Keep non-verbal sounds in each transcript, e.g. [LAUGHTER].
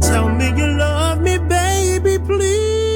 Tell me you love me, baby, please.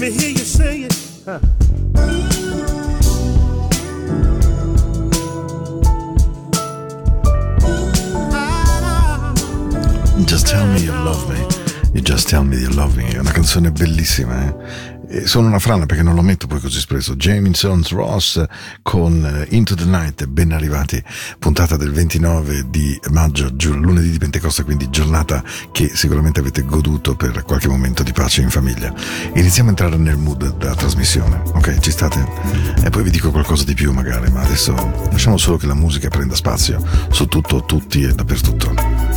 me hear you sing it. Huh. Just tell me you love me. You just tell me you love me. È una canzone bellissima, eh? Eh, sono una frana perché non lo metto poi così spesso. Jameson's Ross con eh, Into the Night, ben arrivati, puntata del 29 di maggio, giù, lunedì di Pentecoste, quindi giornata che sicuramente avete goduto per qualche momento di pace in famiglia. Iniziamo a entrare nel mood della trasmissione, ok? Ci state? E poi vi dico qualcosa di più magari, ma adesso lasciamo solo che la musica prenda spazio su tutto, tutti e dappertutto.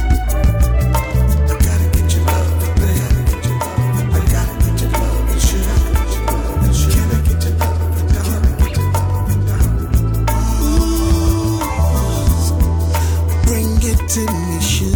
to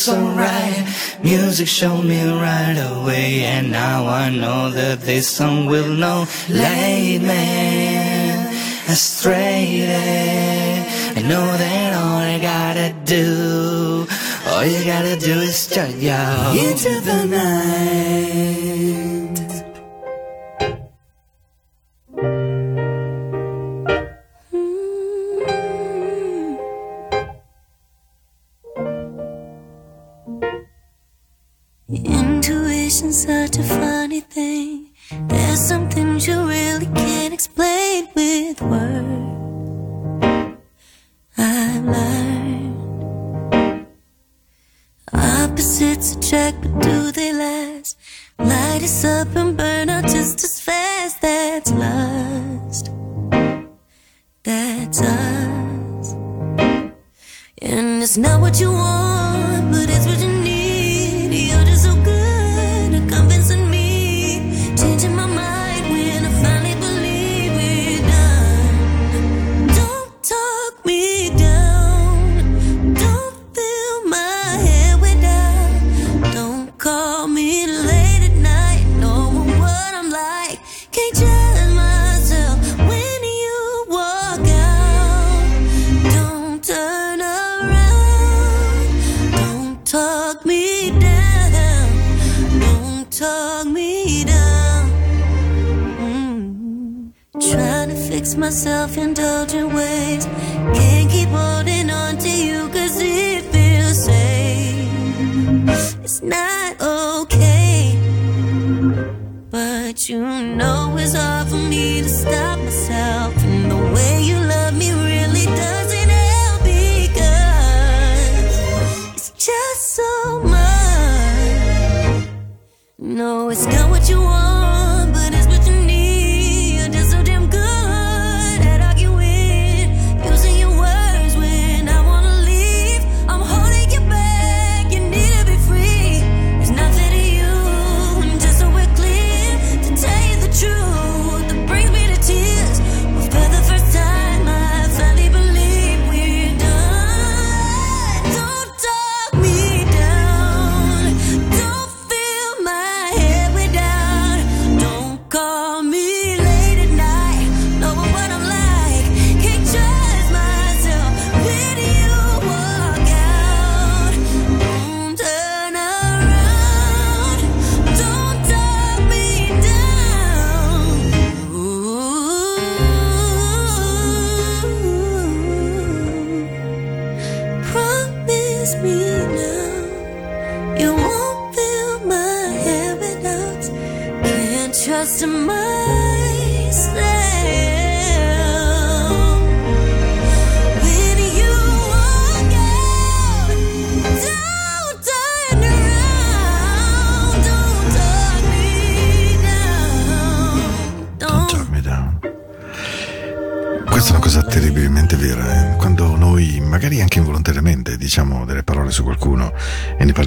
So alright. Music showed me right away, and now I know that this song will not lead me astray. I know that all I gotta do, all you gotta do is turn you into the night. burn out just as fast. That's lust. That's us. And it's not what you want. self-indulgent ways. Can't keep holding on to you cause it feels safe. It's not okay. But you know it's all for me.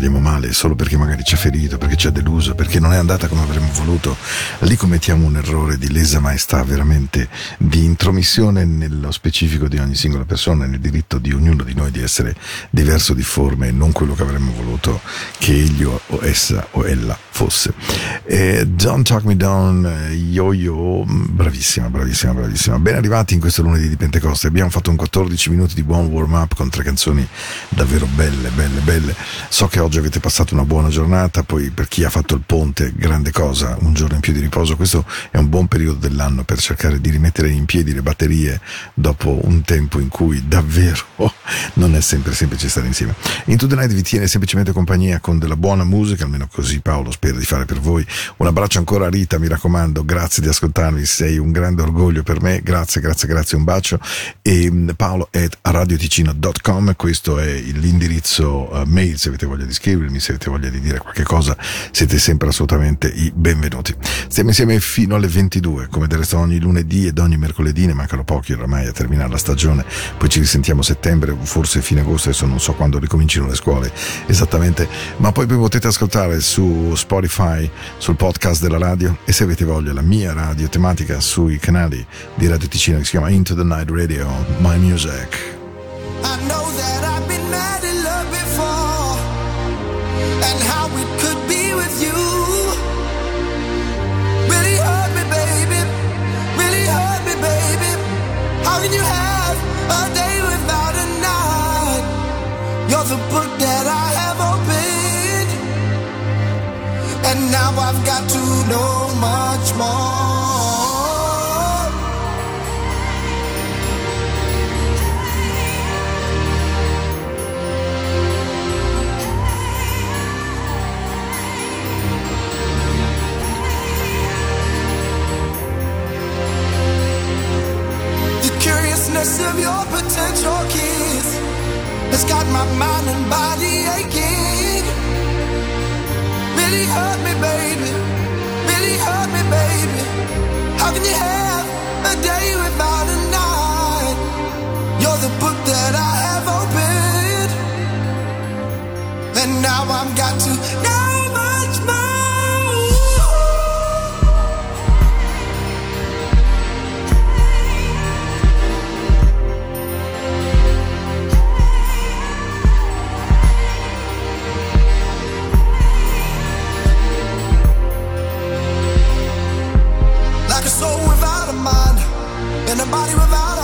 Parliamo male solo perché magari ci ha ferito, perché ci ha deluso, perché non è andata come avremmo voluto, lì commettiamo un errore di lesa maestà veramente di intromissione nello specifico di ogni singola persona, nel diritto di ognuno di noi di essere diverso, difforme e non quello che avremmo voluto che egli o essa o ella fosse. Eh, Don't Talk Me Down, eh, Yo-Yo, mm, bravissima, bravissima, bravissima. Ben arrivati in questo lunedì di Pentecoste. Abbiamo fatto un 14 minuti di buon warm up con tre canzoni davvero belle, belle, belle. So che oggi avete passato una buona giornata, poi per chi ha fatto il ponte, grande cosa, un giorno in più di riposo. Questo è un buon periodo dell'anno per cercare di rimettere in piedi le batterie dopo un tempo in cui davvero [LAUGHS] non è sempre semplice stare insieme. Into the Night vi tiene semplicemente compagnia con della buona musica, almeno così Paolo spera di fare per voi. Un abbraccio ancora a Rita, mi raccomando, grazie di ascoltarmi, sei un grande orgoglio per me, grazie, grazie, grazie, un bacio. E mm, Paolo at radioticino.com, questo è l'indirizzo eh, mail se avete voglia di scrivermi, se avete voglia di dire qualche cosa, siete sempre assolutamente i benvenuti. Stiamo insieme fino alle 22, come del resto ogni lunedì ed ogni mercoledì, ne mancano pochi oramai a terminare la stagione, poi ci risentiamo settembre, forse fine agosto, adesso non so quando ricomincino le scuole esattamente, ma poi potete ascoltare su Spotify, sul podcast della radio e se avete voglia la mia radio tematica sui canali di Radio Ticino che si chiama Into the Night Radio, My Music. I know that I've been mad in love before, and how it could be with you. Really hurt me, baby. Really hurt me, baby. How can you have a day without a night? You're the book that I now I've got to know much more. The curiousness of your potential kiss has got my mind and body aching. Really hurt me, baby. Really hurt me, baby. How can you have a day without a night? You're the book that I have opened, and now I've got to and a body without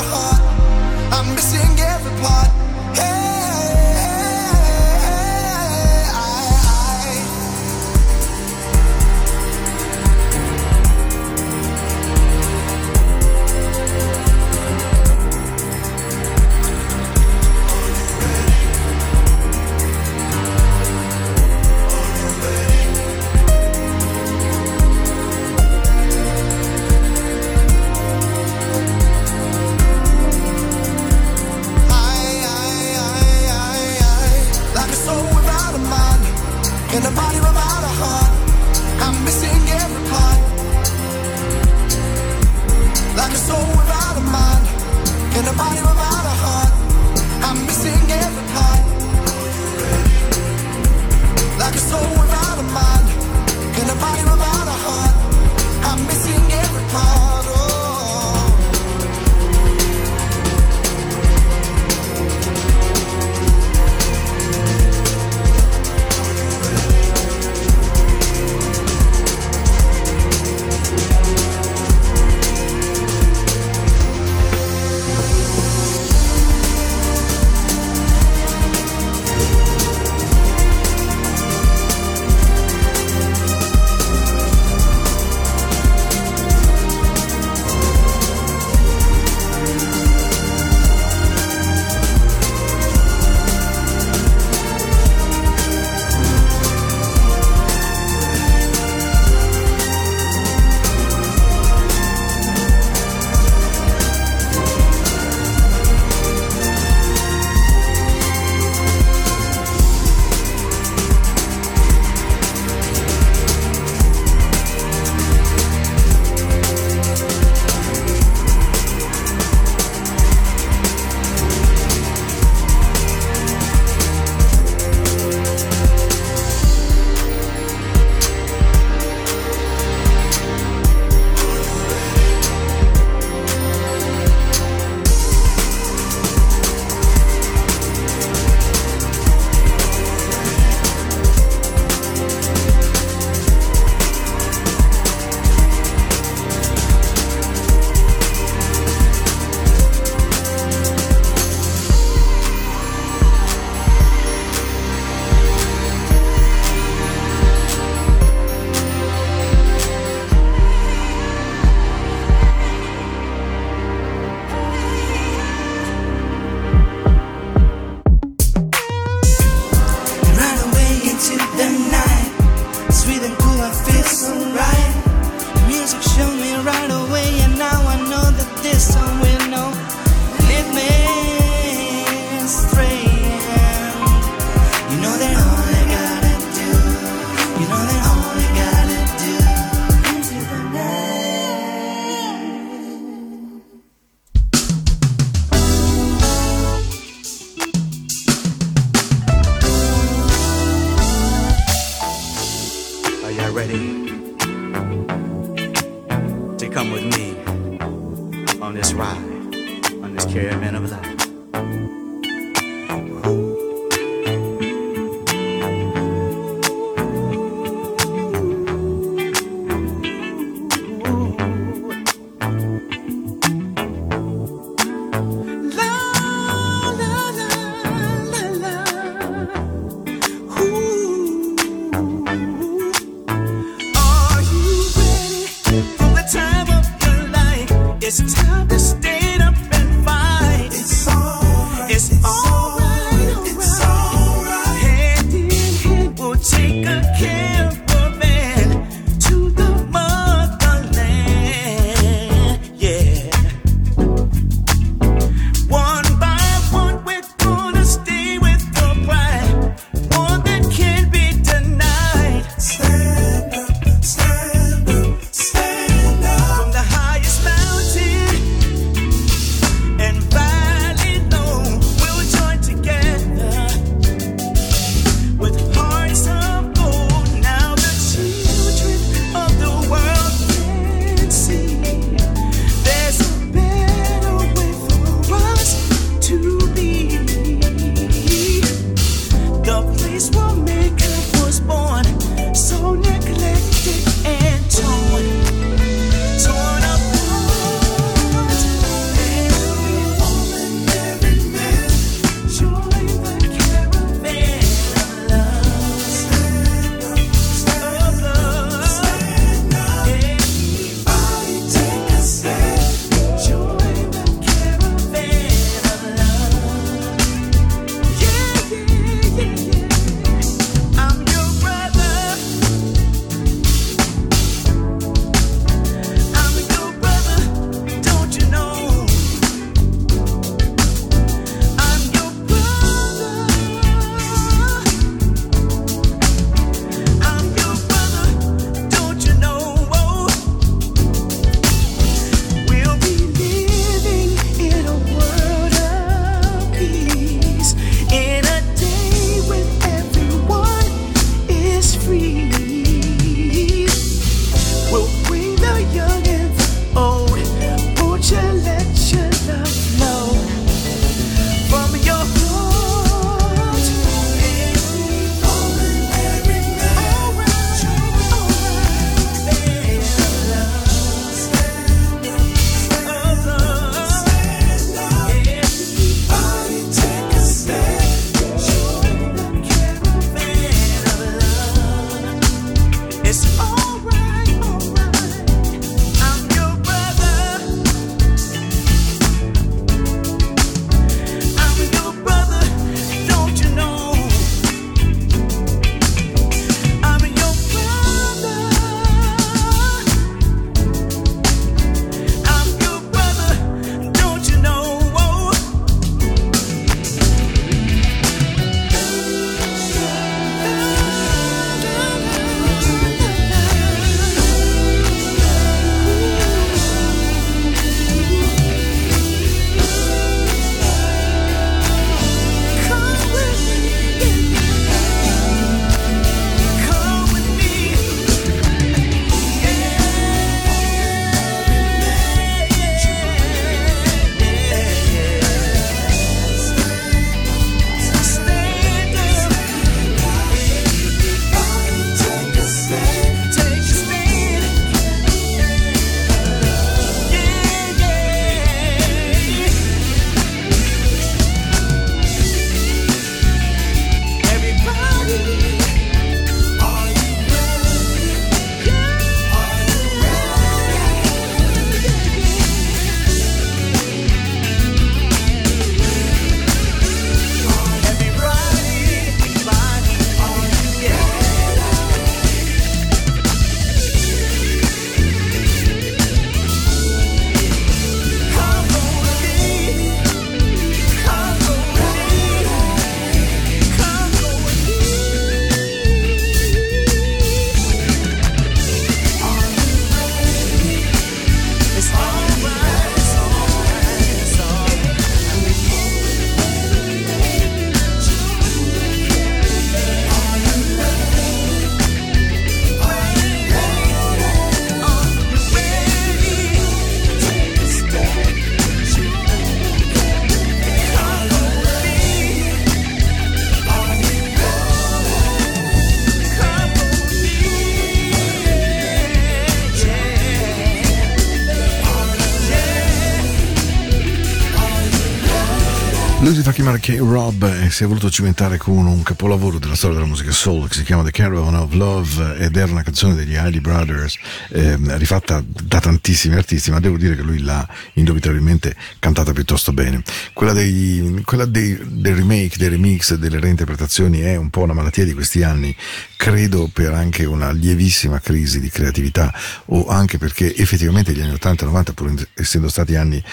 Lui si fa chiamare K-Rob e si è voluto cimentare con un capolavoro della storia della musica soul che si chiama The Caravan of Love ed era una canzone degli Hailey Brothers eh, rifatta da tantissimi artisti ma devo dire che lui l'ha indubitabilmente cantata piuttosto bene. Quella, dei, quella dei, del remake, dei remix, delle reinterpretazioni è un po' una malattia di questi anni, credo per anche una lievissima crisi di creatività o anche perché effettivamente gli anni 80 e 90 pur essendo stati anni uh,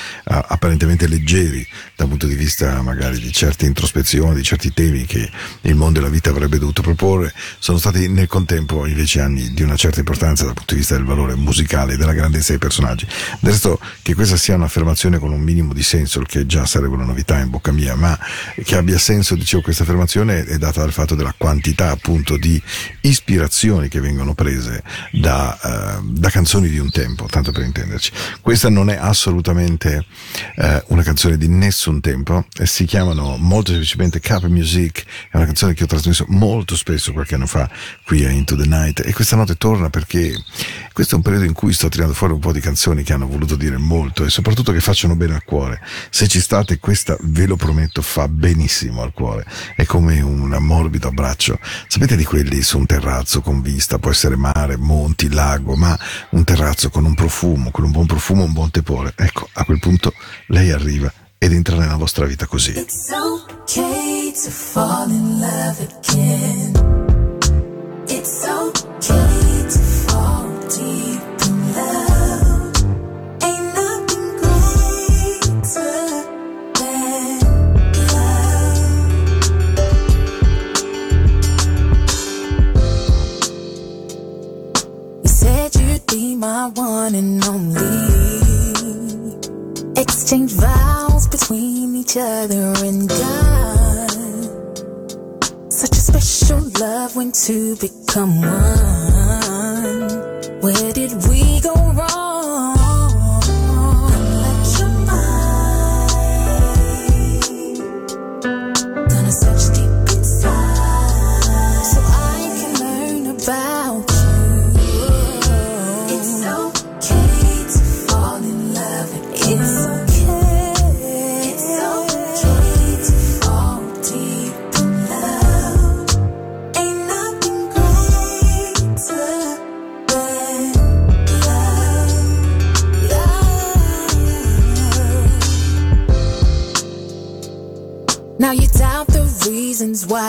apparentemente leggeri dal punto di vista magari di certe introspezioni, di certi temi che il mondo e la vita avrebbe dovuto proporre, sono stati nel contempo invece anni di una certa importanza dal punto di vista del valore musicale e della grandezza dei personaggi. Del resto che questa sia un'affermazione con un minimo di senso, che già sarebbe una novità in bocca mia, ma che abbia senso, dicevo, questa affermazione è data dal fatto della quantità appunto di ispirazioni che vengono prese da, uh, da canzoni di un tempo, tanto per intenderci. Questa non è assolutamente uh, una canzone di nessun tempo, si chiamano molto semplicemente Cup Music, è una canzone che ho trasmesso molto spesso qualche anno fa qui a Into the Night e questa notte torna perché questo è un periodo in cui sto tirando fuori un po' di canzoni che hanno voluto dire molto e soprattutto che facciano bene al cuore. Se ci state questa, ve lo prometto, fa benissimo al cuore, è come un morbido abbraccio. Sapete di quelli su un terrazzo con vista, può essere mare, monti, lago, ma un terrazzo con un profumo, con un buon profumo, un buon tepore. Ecco, a quel punto lei arriva ed entra nella vostra vita così. It's okay to fall in love again. It's okay to fall in love. Ain't nothing greater than love. You said you'd be my one and only. Exchange vows between each other and God. Such a special love when two become one. Where did we go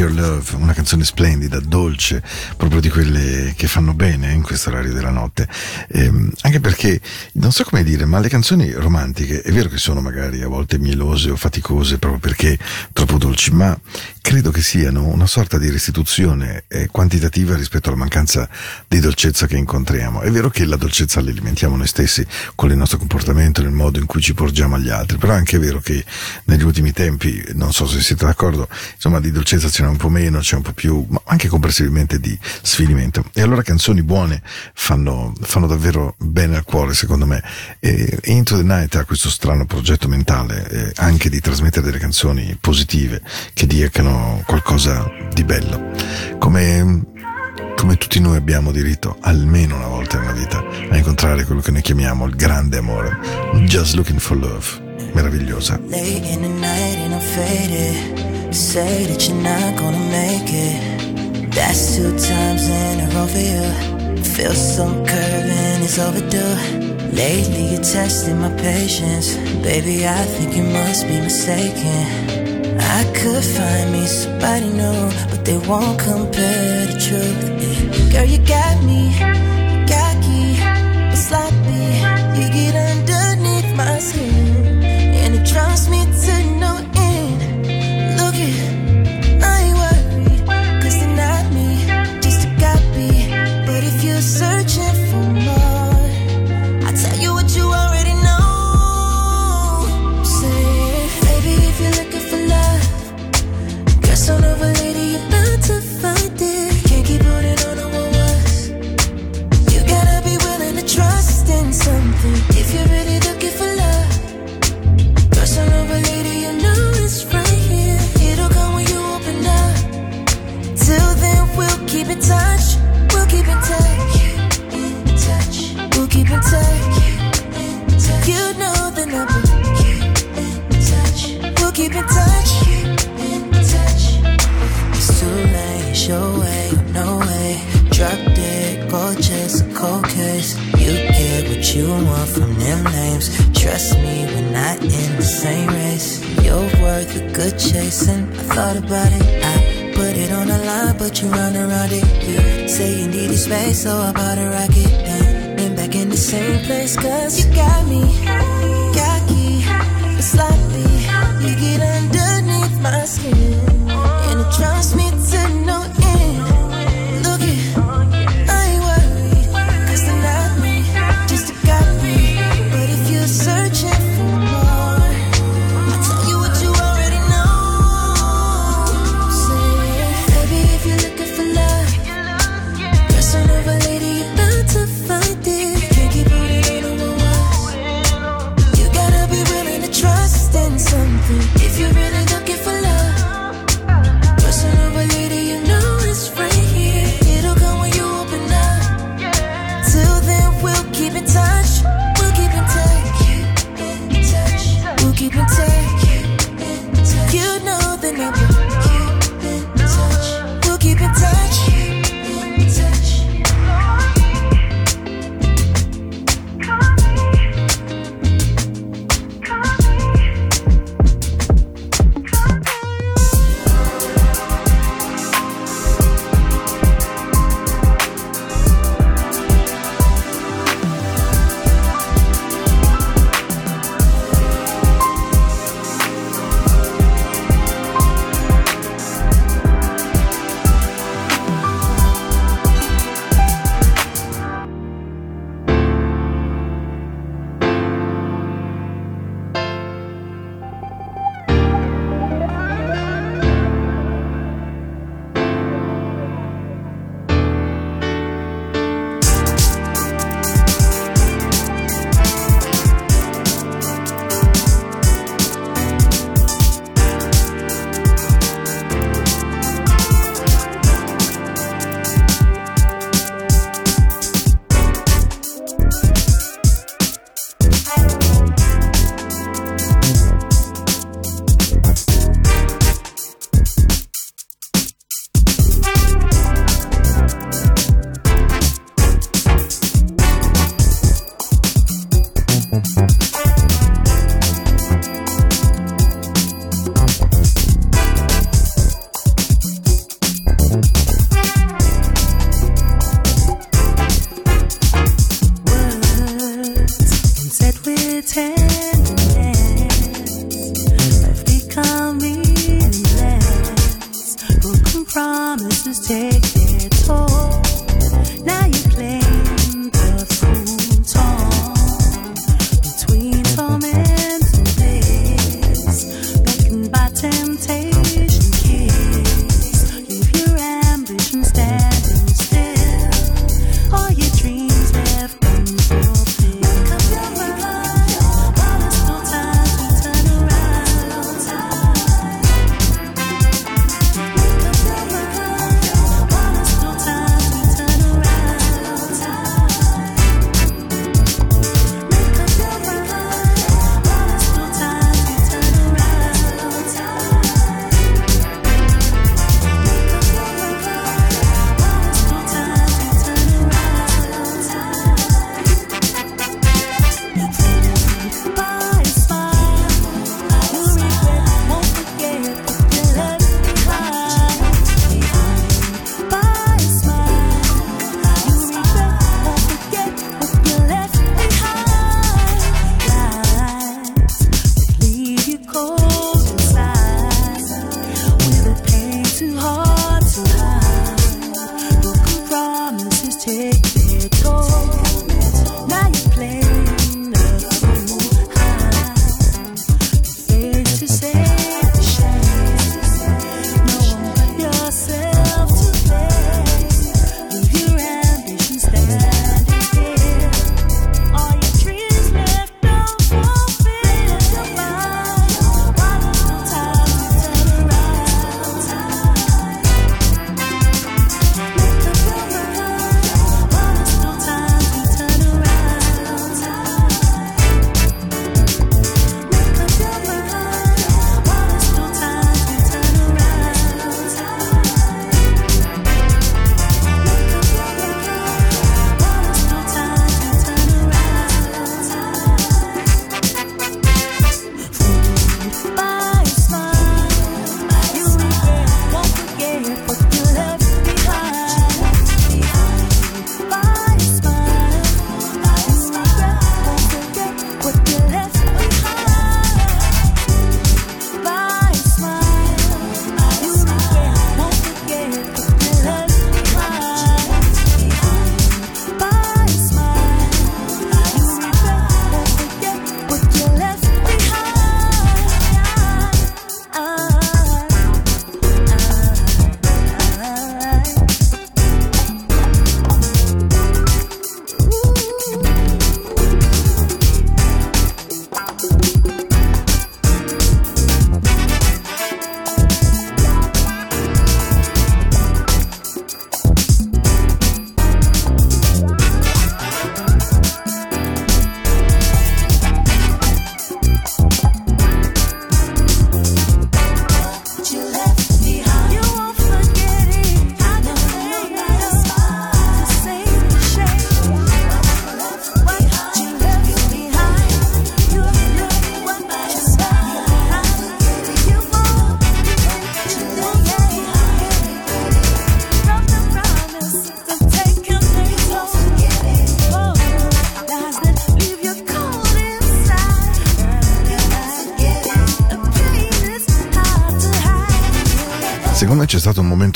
Your Love, una canzone splendida, dolce, proprio di quelle che fanno bene in questo orario della notte. Ehm, anche perché, non so come dire, ma le canzoni romantiche, è vero che sono magari a volte mielose o faticose proprio perché troppo dolci, ma credo che siano una sorta di restituzione eh, quantitativa rispetto alla mancanza di dolcezza che incontriamo. È vero che la dolcezza l'alimentiamo noi stessi con il nostro comportamento, nel modo in cui ci porgiamo agli altri, però è anche vero che negli ultimi tempi, non so se siete d'accordo, insomma di dolcezza ce n'è un po' meno, c'è un po' più, ma anche comprensibilmente di sfinimento. E allora canzoni buone fanno, fanno davvero bene al cuore, secondo me. E Into the Night ha questo strano progetto mentale, eh, anche di trasmettere delle canzoni positive, che qualcosa di bello. Come come tutti noi abbiamo diritto almeno una volta nella vita a incontrare quello che noi chiamiamo il grande amore. Just looking for love. Meravigliosa. That's two times in a row for you. Feel some curving, it's overdue. Lately you're testing my patience. Baby, I think you must be mistaken. I could find me somebody new, but they won't compare the truth. Girl, you got me, cocky, but sloppy. You get underneath my skin, and it drives me keep in touch. It's too late. Your way. No way. Drop dead. Gorgeous. Cold case. You get what you want from them names. Trust me, we're not in the same race. You're worth a good chasing. I thought about it. I put it on the line, but you run around it. You say you needed space, so I bought a rocket. Then back in the same place, cause you got me. My skin.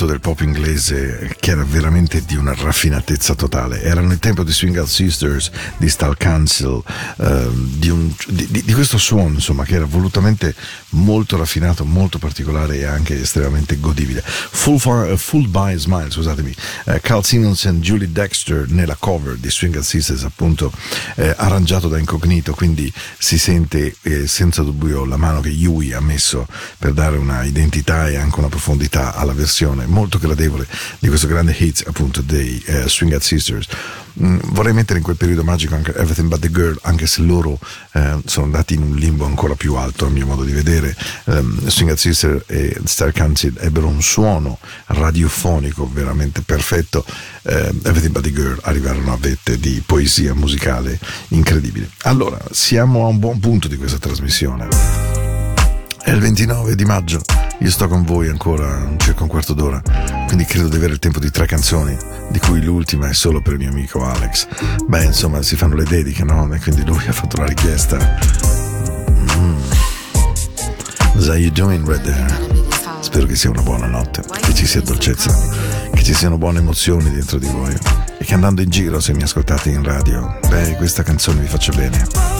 Del pop inglese che era veramente di una raffinatezza totale. Erano il tempo di Swing Out Sisters, di Style Council, ehm, di, un- di- di- questo suono insomma che era volutamente molto raffinato, molto particolare e anche estremamente godibile. Full, Far- eh, Fooled by Smile, scusatemi, eh, Carl Simmons e Julie Dexter nella cover di Swing Out Sisters appunto eh, arrangiato da Incognito, quindi si sente eh, senza dubbio la mano che Yui ha messo per dare una identità e anche una profondità alla versione molto gradevole di questo grande hit appunto dei eh, Swing Out Sisters. Mm, vorrei mettere in quel periodo magico anche Everything But The Girl, anche se loro eh, sono andati in un limbo ancora più alto a mio modo di vedere. Um, Swing Out Sister e Star Council ebbero un suono radiofonico veramente perfetto. Eh, Everything But The Girl arrivarono a vette di poesia musicale incredibile. Allora, siamo a un buon punto di questa trasmissione. È il 29 di maggio, io sto con voi ancora circa un quarto d'ora, quindi credo di avere il tempo di tre canzoni, di cui l'ultima è solo per il mio amico Alex. Beh, insomma, si fanno le dediche, no? E quindi lui ha fatto la richiesta. Mm. How you doing right there? Spero che sia una buona notte, che ci sia dolcezza, che ci siano buone emozioni dentro di voi e che andando in giro, se mi ascoltate in radio, beh, questa canzone vi faccia bene.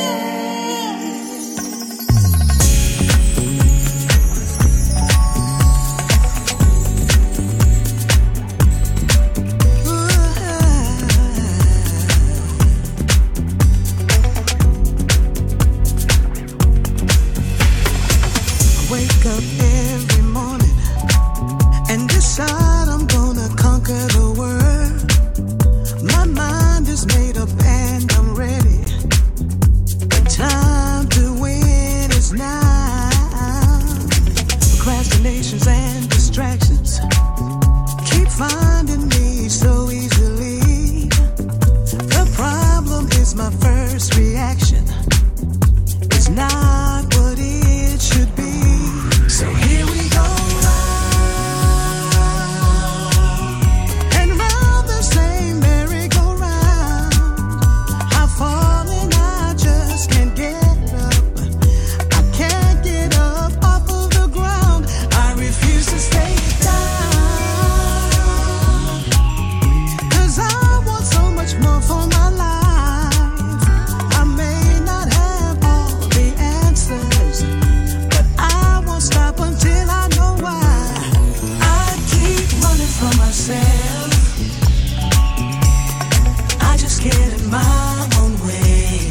my own way.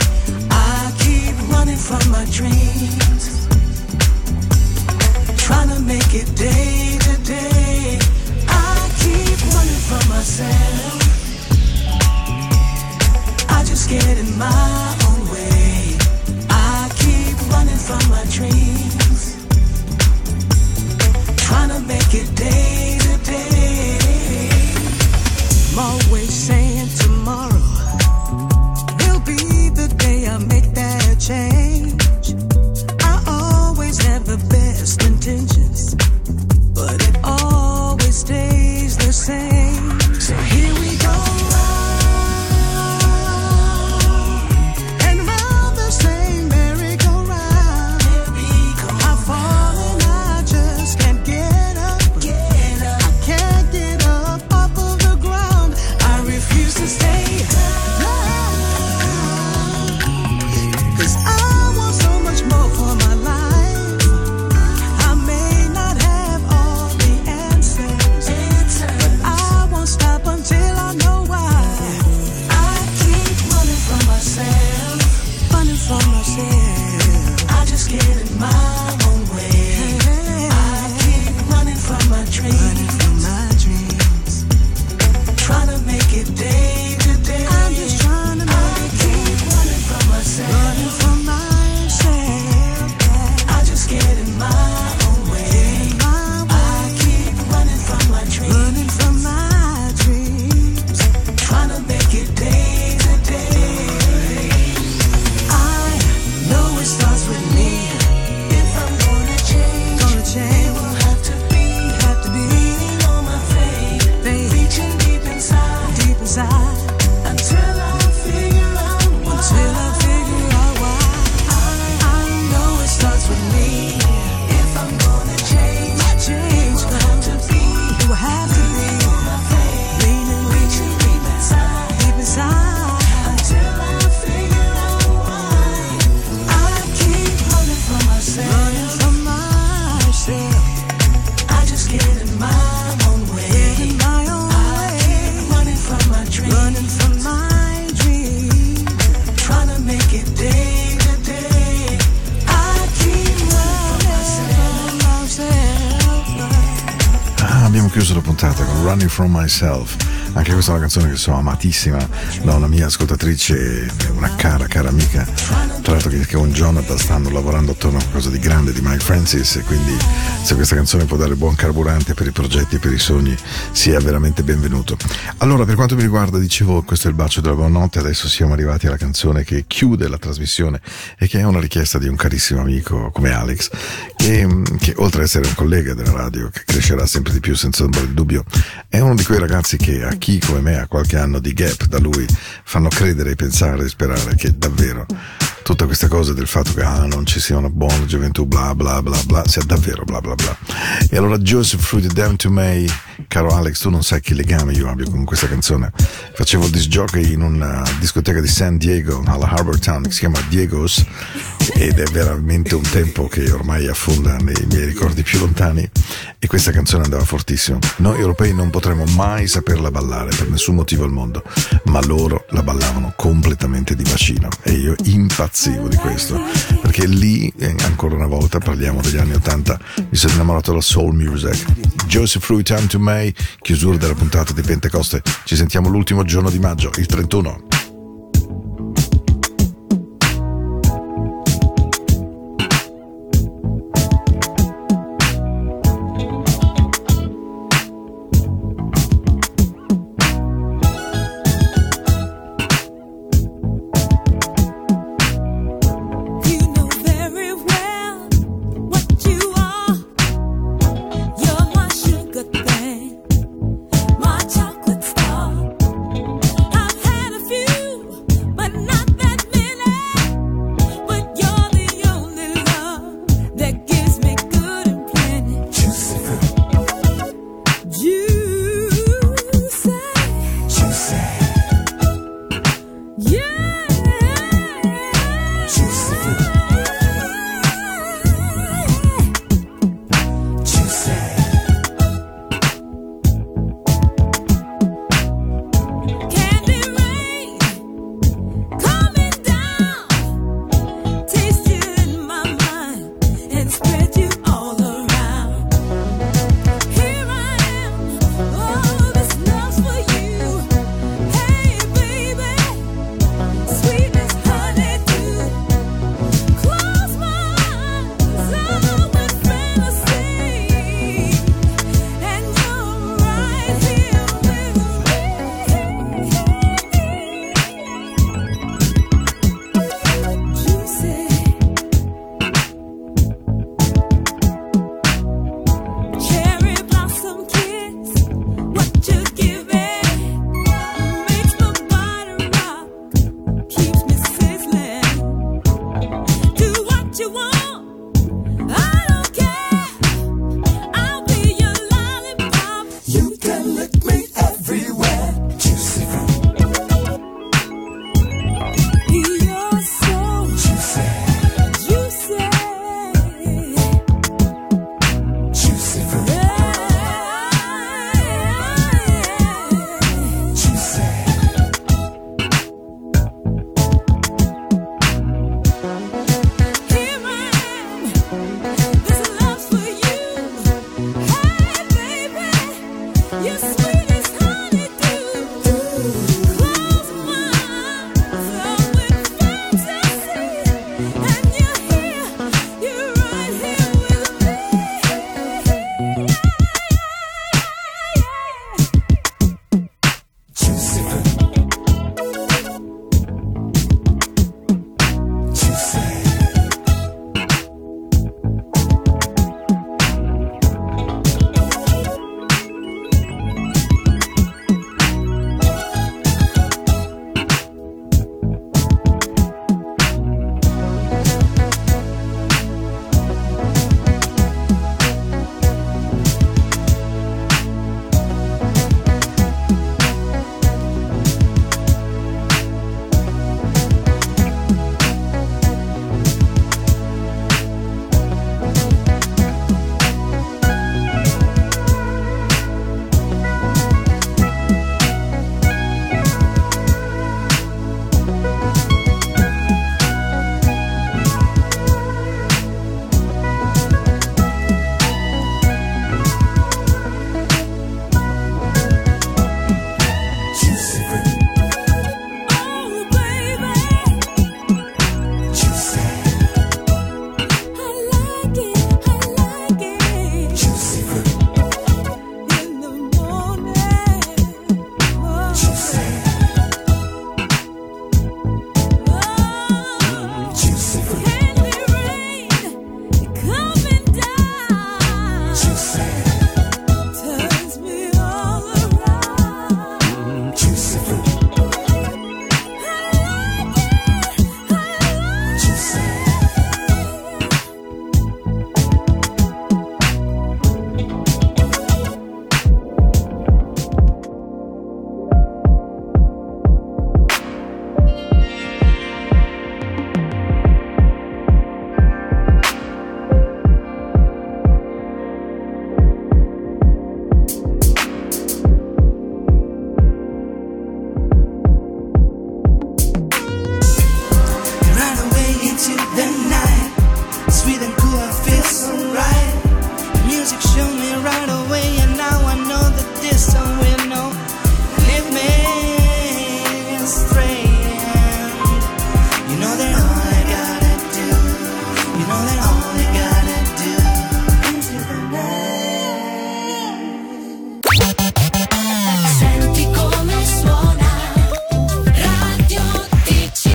I keep running from my dreams, trying to make it day to day. I keep running from myself. I just get in my own way. I keep running from my dreams, trying to make it day. From Myself. Anche questa è una canzone che so amatissima da una mia ascoltatrice, una cara, cara amica. Tra l'altro che con Jonathan stanno lavorando attorno a qualcosa di grande di Mike Francis e quindi se questa canzone può dare buon carburante per i progetti e per i sogni sia veramente benvenuto. Allora per quanto mi riguarda dicevo questo è il bacio della buonanotte, adesso siamo arrivati alla canzone che chiude la trasmissione e che è una richiesta di un carissimo amico come Alex che, che oltre ad essere un collega della radio che crescerà sempre di più senza ombra di dubbio è uno di quei ragazzi che a chi come me ha qualche anno di gap da lui fanno credere, pensare e sperare che davvero tutta questa cosa del fatto che ah, non ci sia una buona gioventù, bla bla bla bla, sia davvero bla bla bla. E allora Joseph Fruit Down to May, caro Alex, tu non sai che legame io abbia con questa canzone. Facevo disc jockey in una discoteca di San Diego, alla Harbor Town, che si chiama Diego's, ed è veramente un tempo che ormai affonda nei miei ricordi più lontani, e questa canzone andava fortissimo. Noi europei non potremo mai saperla ballare per nessun motivo al mondo, ma loro la ballavano completamente di bacino, e io impazzivo di questo, perché lì, eh, ancora una volta, parliamo degli anni 80, mi sono innamorato della soul music. Joseph Fruit Time to May, chiusura della puntata di Pentecoste. Ci sentiamo l'ultimo giorno di maggio, il 31.